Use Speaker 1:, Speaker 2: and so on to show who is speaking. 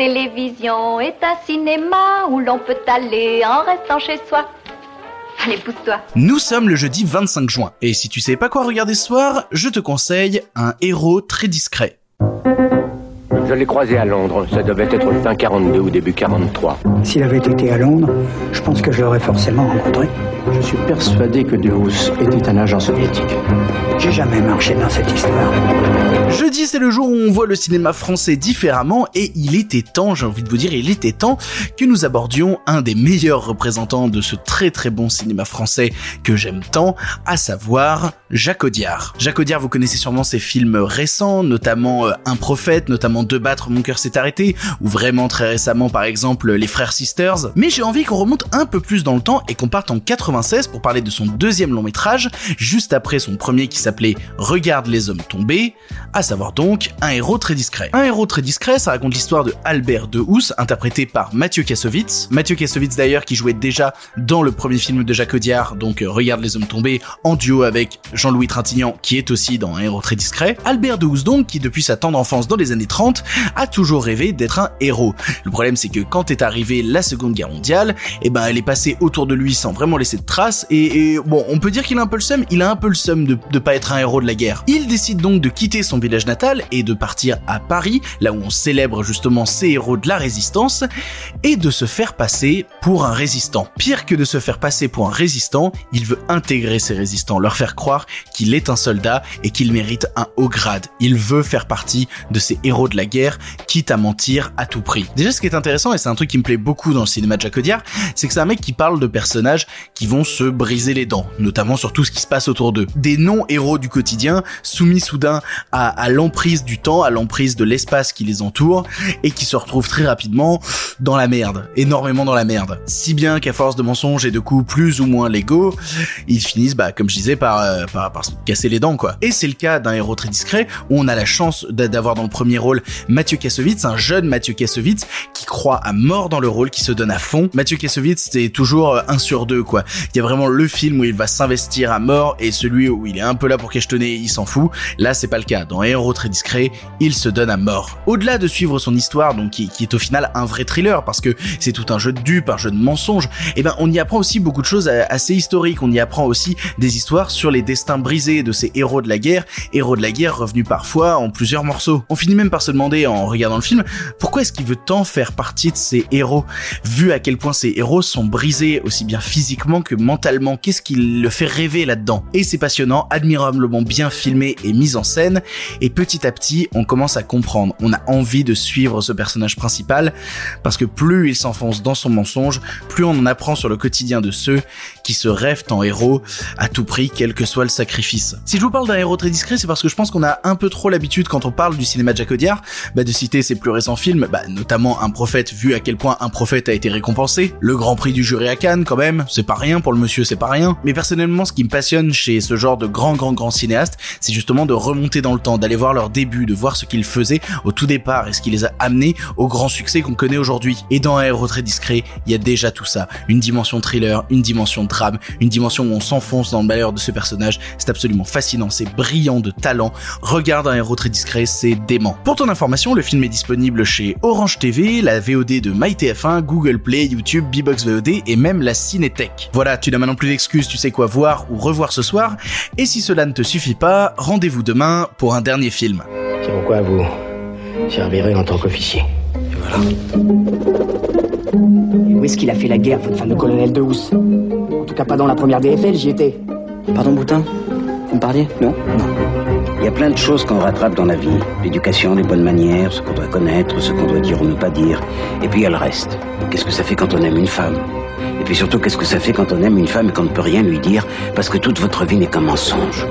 Speaker 1: télévision est un cinéma où l'on peut aller en restant chez soi. Allez, pousse-toi.
Speaker 2: Nous sommes le jeudi 25 juin, et si tu sais pas quoi regarder ce soir, je te conseille un héros très discret.
Speaker 3: Je l'ai croisé à Londres. Ça devait être fin 42 ou début 43.
Speaker 4: S'il avait été à Londres, je pense que je l'aurais forcément rencontré.
Speaker 5: Je suis persuadé que Deus était un agent soviétique.
Speaker 4: J'ai jamais marché dans cette histoire.
Speaker 2: Jeudi, c'est le jour où on voit le cinéma français différemment et il était temps, j'ai envie de vous dire, il était temps que nous abordions un des meilleurs représentants de ce très très bon cinéma français que j'aime tant, à savoir Jacques Audiard. Jacques Audiard, vous connaissez sûrement ses films récents, notamment euh, Un prophète, notamment De battre, mon cœur s'est arrêté, ou vraiment très récemment par exemple Les Frères Sisters. Mais j'ai envie qu'on remonte un peu plus dans le temps et qu'on parte en 96 pour parler de son deuxième long métrage, juste après son premier qui s'appelait Regarde les hommes tombés, à savoir donc un héros très discret. Un héros très discret, ça raconte l'histoire de Albert de Housse, interprété par Mathieu Kassovitz. Mathieu Kassovitz d'ailleurs qui jouait déjà dans le premier film de Jacques Audiard, donc euh, Regarde les hommes tombés, en duo avec Jean-Louis Trintignant qui est aussi dans un héros très discret. Albert de Housse donc qui depuis sa tendre enfance dans les années 30 a toujours rêvé d'être un héros. Le problème c'est que quand est arrivée la seconde guerre mondiale, eh ben elle est passée autour de lui sans vraiment laisser de traces et, bon on peut dire qu'il a un peu le seum, il a un peu le seum de, de pas être un héros de la guerre. Il décide donc de quitter son village natal et de partir à Paris, là où on célèbre justement ces héros de la résistance, et de se faire passer pour un résistant. Pire que de se faire passer pour un résistant, il veut intégrer ces résistants, leur faire croire qu'il est un soldat et qu'il mérite un haut grade. Il veut faire partie de ces héros de la guerre, quitte à mentir à tout prix. Déjà ce qui est intéressant, et c'est un truc qui me plaît beaucoup dans le cinéma de Jacques c'est que c'est un mec qui parle de personnages qui vont se briser les dents, notamment sur tout ce qui se passe autour d'eux. Des non-héros du quotidien, soumis soudain à, à l'emprise du temps, à l'emprise de l'espace qui les entoure, et qui se retrouvent très rapidement dans la merde, énormément dans la merde. Si bien qu'à force de mensonges et de coups plus ou moins légaux, ils finissent, bah, comme je disais, par, euh, par, par se casser les dents, quoi. Et c'est le cas d'un héros très discret, où on a la chance d'avoir dans le premier rôle Mathieu Kassovitz, un jeune Mathieu Kassovitz, qui croit à mort dans le rôle, qui se donne à fond. Mathieu Kassovitz, c'est toujours euh, un sur deux, quoi. Il y a vraiment le film où il va s'investir à mort, et celui où il est un peu là pour cachetonner, il s'en fout. Là, c'est pas le cas. Dans Héros très discret, il se donne à mort. Au-delà de suivre son histoire, donc qui, est au final un vrai thriller, parce que c'est tout un jeu de dupes, un jeu de mensonges, et eh ben on y apprend aussi beaucoup de choses assez historiques. On y apprend aussi des histoires sur les destins brisés de ces héros de la guerre, héros de la guerre revenus parfois en plusieurs morceaux. On finit même par se demander en regardant le film, pourquoi est-ce qu'il veut tant faire partie de ces héros, vu à quel point ces héros sont brisés aussi bien physiquement que mentalement? Qu'est-ce qui le fait rêver là-dedans? Et c'est passionnant, admirablement bien filmé et mis en scène, et petit à petit, on commence à comprendre. On a envie de suivre ce personnage principal, parce que plus il s'enfonce dans son mensonge, plus on en apprend sur le quotidien de ceux qui se rêvent en héros à tout prix, quel que soit le sacrifice. Si je vous parle d'un héros très discret, c'est parce que je pense qu'on a un peu trop l'habitude quand on parle du cinéma de Jacques bah, de citer ses plus récents films, bah, notamment Un prophète, vu à quel point Un prophète a été récompensé, le Grand Prix du jury à Cannes quand même, c'est pas rien pour le monsieur, c'est pas rien. Mais personnellement, ce qui me passionne chez ce genre de grands grands grands cinéastes, c'est justement de remonter dans le temps, d'aller voir leur début, de voir ce qu'ils faisaient au tout départ et ce qui les a amenés au grand succès qu'on connaît aujourd'hui. Et dans Un héros très discret, il y a déjà tout ça, une dimension thriller, une dimension drame, une dimension où on s'enfonce dans le malheur de ce personnage. C'est absolument fascinant, c'est brillant de talent. Regarde un héros très discret, c'est dément. Pour ton information, le film est disponible chez Orange TV, la VOD de MyTF1, Google Play, YouTube, Bbox VOD et même la Cinétech. Voilà, tu n'as maintenant plus d'excuses, tu sais quoi voir ou revoir ce soir. Et si cela ne te suffit pas, rendez-vous demain pour un dernier film.
Speaker 5: C'est pourquoi vous servirez en tant qu'officier. Et voilà.
Speaker 4: Où est-ce qu'il a fait la guerre, votre fameux colonel de Housse? En tout cas, pas dans la première DFL, j'y étais.
Speaker 6: Pardon, Boutin? Vous me parliez?
Speaker 4: Non?
Speaker 6: Non. Il y a plein de choses qu'on rattrape dans la vie. L'éducation, les bonnes manières, ce qu'on doit connaître, ce qu'on doit dire ou ne pas dire. Et puis il y a le reste. Qu'est-ce que ça fait quand on aime une femme? Et puis surtout, qu'est-ce que ça fait quand on aime une femme et qu'on ne peut rien lui dire parce que toute votre vie n'est qu'un mensonge?